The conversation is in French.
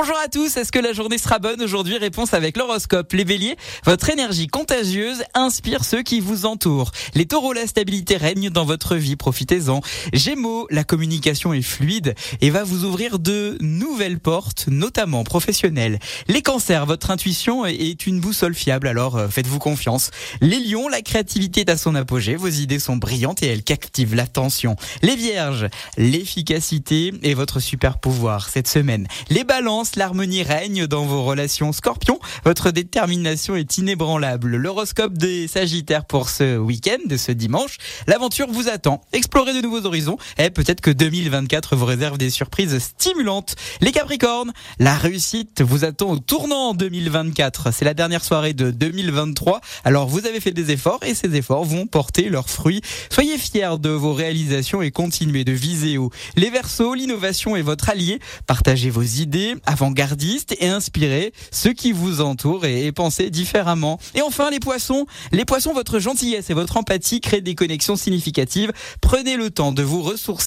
Bonjour à tous, est-ce que la journée sera bonne aujourd'hui? Réponse avec l'horoscope. Les béliers, votre énergie contagieuse inspire ceux qui vous entourent. Les taureaux, la stabilité règne dans votre vie, profitez-en. Gémeaux, la communication est fluide et va vous ouvrir de nouvelles portes, notamment professionnelles. Les cancers, votre intuition est une boussole fiable, alors euh, faites-vous confiance. Les lions, la créativité est à son apogée, vos idées sont brillantes et elles captivent l'attention. Les vierges, l'efficacité est votre super pouvoir cette semaine. Les balances, l'harmonie règne dans vos relations. Scorpion, votre détermination est inébranlable. L'horoscope des Sagittaires pour ce week-end, de ce dimanche. L'aventure vous attend. Explorez de nouveaux horizons et peut-être que 2024 vous réserve des surprises stimulantes. Les Capricornes, la réussite vous attend au tournant 2024. C'est la dernière soirée de 2023. Alors vous avez fait des efforts et ces efforts vont porter leurs fruits. Soyez fiers de vos réalisations et continuez de viser haut. Les Verseaux, l'innovation est votre allié. Partagez vos idées avant-gardistes et inspirez ceux qui vous entourent et, pensez différemment. Et enfin, les poissons. Les poissons, votre gentillesse et votre empathie créent des connexions significatives. Prenez le temps de vous ressourcer